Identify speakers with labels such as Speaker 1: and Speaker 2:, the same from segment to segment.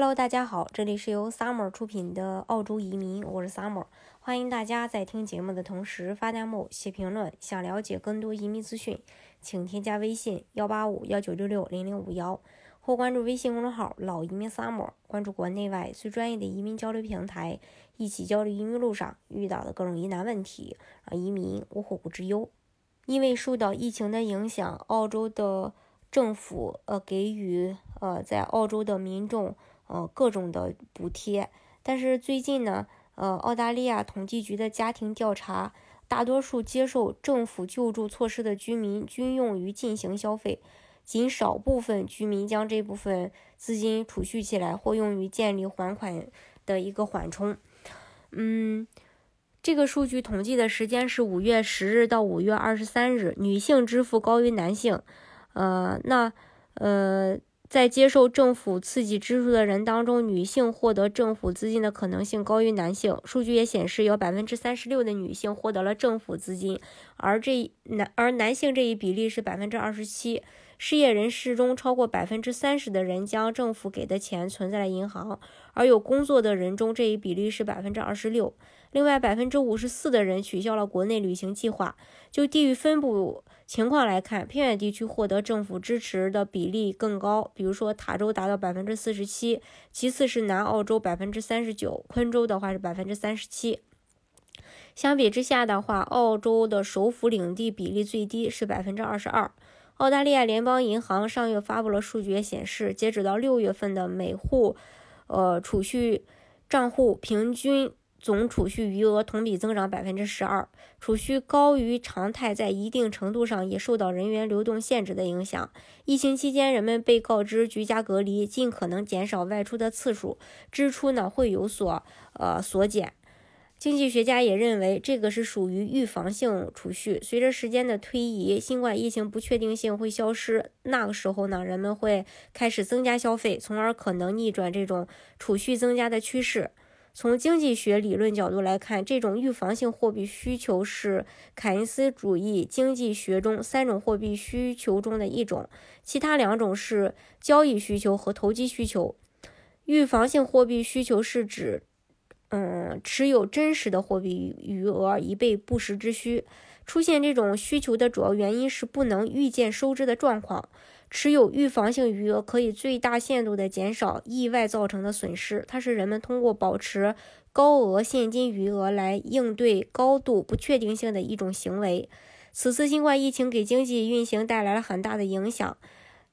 Speaker 1: Hello，大家好，这里是由 Summer 出品的澳洲移民，我是 Summer，欢迎大家在听节目的同时发弹幕、写评论。想了解更多移民资讯，请添加微信幺八五幺九六六零零五幺，或关注微信公众号“老移民 Summer”，关注国内外最专业的移民交流平台，一起交流移民路上遇到的各种疑难问题，让移民无后顾之忧。因为受到疫情的影响，澳洲的政府呃给予呃在澳洲的民众。呃，各种的补贴，但是最近呢，呃，澳大利亚统计局的家庭调查，大多数接受政府救助措施的居民均用于进行消费，仅少部分居民将这部分资金储蓄起来或用于建立还款的一个缓冲。嗯，这个数据统计的时间是五月十日到五月二十三日，女性支付高于男性。呃，那呃。在接受政府刺激支出的人当中，女性获得政府资金的可能性高于男性。数据也显示，有百分之三十六的女性获得了政府资金，而这男而男性这一比例是百分之二十七。失业人士中，超过百分之三十的人将政府给的钱存在了银行，而有工作的人中，这一比例是百分之二十六。另外，百分之五十四的人取消了国内旅行计划。就地域分布情况来看，偏远地区获得政府支持的比例更高，比如说塔州达到百分之四十七，其次是南澳洲百分之三十九，昆州的话是百分之三十七。相比之下的话，澳洲的首府领地比例最低是百分之二十二。澳大利亚联邦银行上月发布了数据显示，截止到六月份的每户呃储蓄账户平均。总储蓄余额同比增长百分之十二，储蓄高于常态，在一定程度上也受到人员流动限制的影响。疫情期间，人们被告知居家隔离，尽可能减少外出的次数，支出呢会有所呃缩减。经济学家也认为，这个是属于预防性储蓄。随着时间的推移，新冠疫情不确定性会消失，那个时候呢，人们会开始增加消费，从而可能逆转这种储蓄增加的趋势。从经济学理论角度来看，这种预防性货币需求是凯恩斯主义经济学中三种货币需求中的一种，其他两种是交易需求和投机需求。预防性货币需求是指，嗯，持有真实的货币余额以备不时之需。出现这种需求的主要原因是不能预见收支的状况。持有预防性余额可以最大限度地减少意外造成的损失，它是人们通过保持高额现金余额来应对高度不确定性的一种行为。此次新冠疫情给经济运行带来了很大的影响，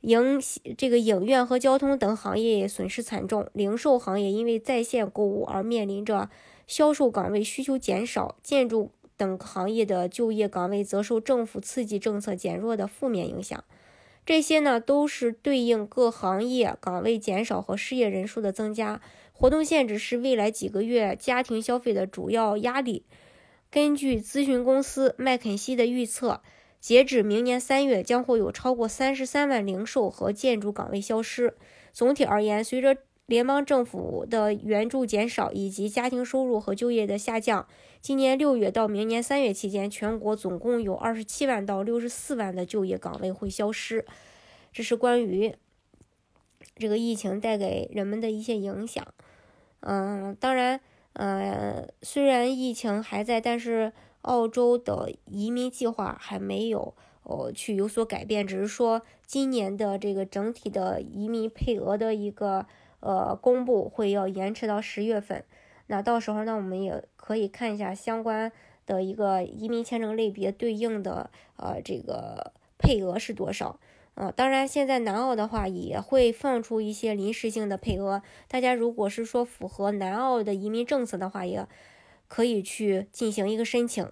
Speaker 1: 影这个影院和交通等行业也损失惨重，零售行业因为在线购物而面临着销售岗位需求减少，建筑等行业的就业岗位则受政府刺激政策减弱的负面影响。这些呢，都是对应各行业岗位减少和失业人数的增加。活动限制是未来几个月家庭消费的主要压力。根据咨询公司麦肯锡的预测，截止明年三月，将会有超过三十三万零售和建筑岗位消失。总体而言，随着联邦政府的援助减少以及家庭收入和就业的下降，今年六月到明年三月期间，全国总共有二十七万到六十四万的就业岗位会消失。这是关于这个疫情带给人们的一些影响。嗯，当然，呃，虽然疫情还在，但是澳洲的移民计划还没有哦去有所改变，只是说今年的这个整体的移民配额的一个。呃，公布会要延迟到十月份，那到时候呢，我们也可以看一下相关的一个移民签证类别对应的呃这个配额是多少呃？当然，现在南澳的话也会放出一些临时性的配额，大家如果是说符合南澳的移民政策的话，也可以去进行一个申请。